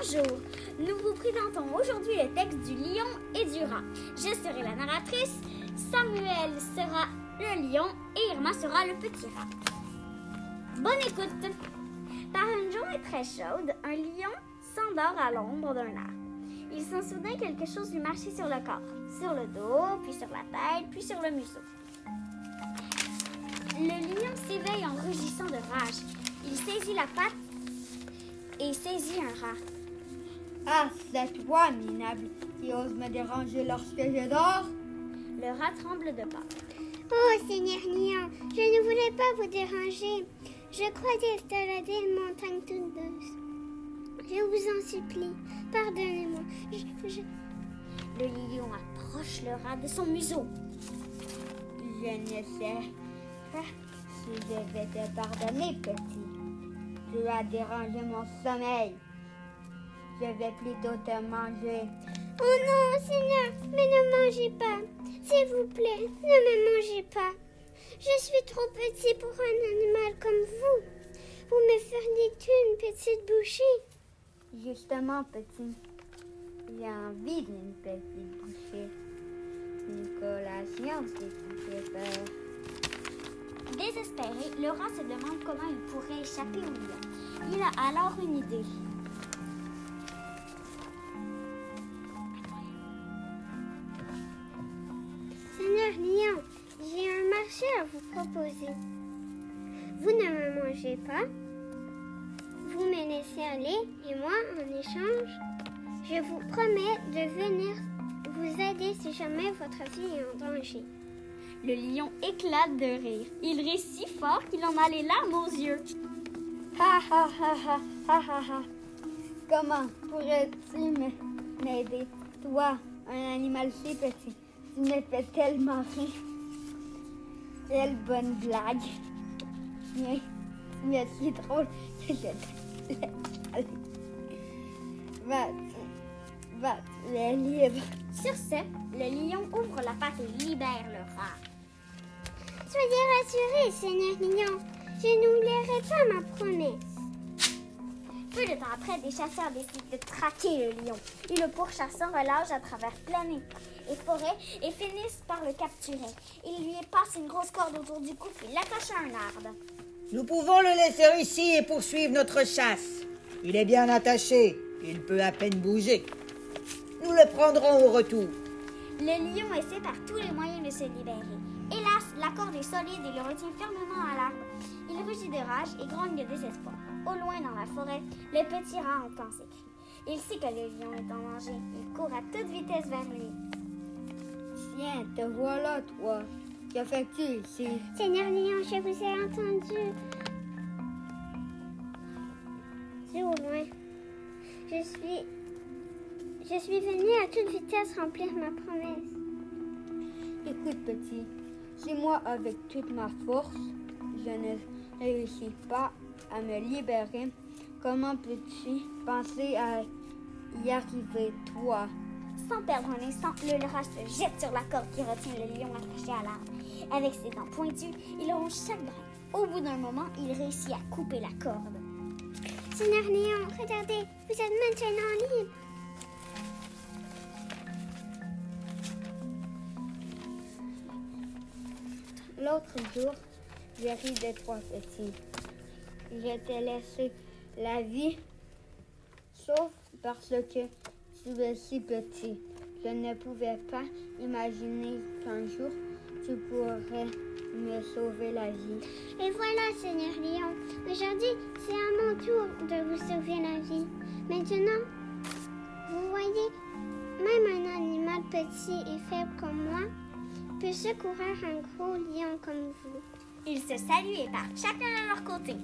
Bonjour, nous vous présentons aujourd'hui le texte du lion et du rat. Je serai la narratrice, Samuel sera le lion et Irma sera le petit rat. Bonne écoute. Par une journée très chaude, un lion s'endort à l'ombre d'un arbre. Il sent soudain quelque chose lui marcher sur le corps, sur le dos, puis sur la tête, puis sur le museau. Le lion s'éveille en rugissant de rage. Il saisit la patte et saisit un rat. Ah, c'est toi, minable, qui ose me déranger lorsque je dors? Le rat tremble de peur. Oh, Seigneur Lion, je ne voulais pas vous déranger. Je croyais escalader une montagne toute douce. Je vous en supplie, pardonnez-moi. Je, je- Le lion approche le rat de son museau. Je ne sais pas si je vais te pardonner, petit. Tu as dérangé mon sommeil. Je vais plutôt te manger. Oh non, Seigneur, mais ne mangez pas. S'il vous plaît, ne me mangez pas. Je suis trop petit pour un animal comme vous. Vous me feriez une petite bouchée. Justement, petit, j'ai envie d'une petite bouchée. Une collation, si tu préfères. Désespéré, rat se demande comment il pourrait échapper au lion. Il a alors une idée. Marché à vous proposer. Vous ne me mangez pas. Vous me laissez aller et moi, en échange, je vous promets de venir vous aider si jamais votre vie est en danger. Le lion éclate de rire. Il rit si fort qu'il en a les larmes aux yeux. Ha ha ha ha ha ha. Comment pourrais-tu m'aider? Toi, un animal si petit, tu me fais tellement rire. Quelle bonne blague. Es si drôle que je va, tu es libre. Sur ce, le lion ouvre la patte et libère le rat. Soyez rassurés, Seigneur Lion. Je n'oublierai pas ma promesse. Peu de temps après, des chasseurs décident de traquer le lion. Ils le pourchassent sans relâche à travers plaine et forêt et finissent par le capturer. Ils lui passent une grosse corde autour du cou puis l'attachent à un arbre. Nous pouvons le laisser ici et poursuivre notre chasse. Il est bien attaché. Il peut à peine bouger. Nous le prendrons au retour. Le lion essaie par tous les moyens de se libérer. Hélas, la corde est solide et le retient fermement à l'arbre. Rage et grogne de désespoir. Au loin dans la forêt, le petit rat entend ses cris. Il sait que le lion est en danger. Il court à toute vitesse vers lui. Tiens, te voilà, toi. Que fais-tu ici? Seigneur Lion, je vous ai entendu. C'est au loin. Je suis. Je suis venue à toute vitesse remplir ma promesse. Écoute, petit, si moi, avec toute ma force, je ne réussis pas à me libérer, comment peux-tu penser à y arriver, toi? Sans perdre un instant, le rat se jette sur la corde qui retient le lion attaché à l'arbre. Avec ses dents pointues, il ronge chaque brin. Au bout d'un moment, il réussit à couper la corde. Seigneur Lion, regardez, vous êtes maintenant libre. L'autre jour, j'ai ri de toi, petit. Je t'ai laissé la vie, sauf parce que tu es si petit. Je ne pouvais pas imaginer qu'un jour tu pourrais me sauver la vie. Et voilà, Seigneur Lion. Aujourd'hui, c'est à mon tour de vous sauver la vie. Maintenant, vous voyez, même un animal petit et faible comme moi peut secourir un gros lion comme vous. Ils se saluent et partent chacun de leur côté.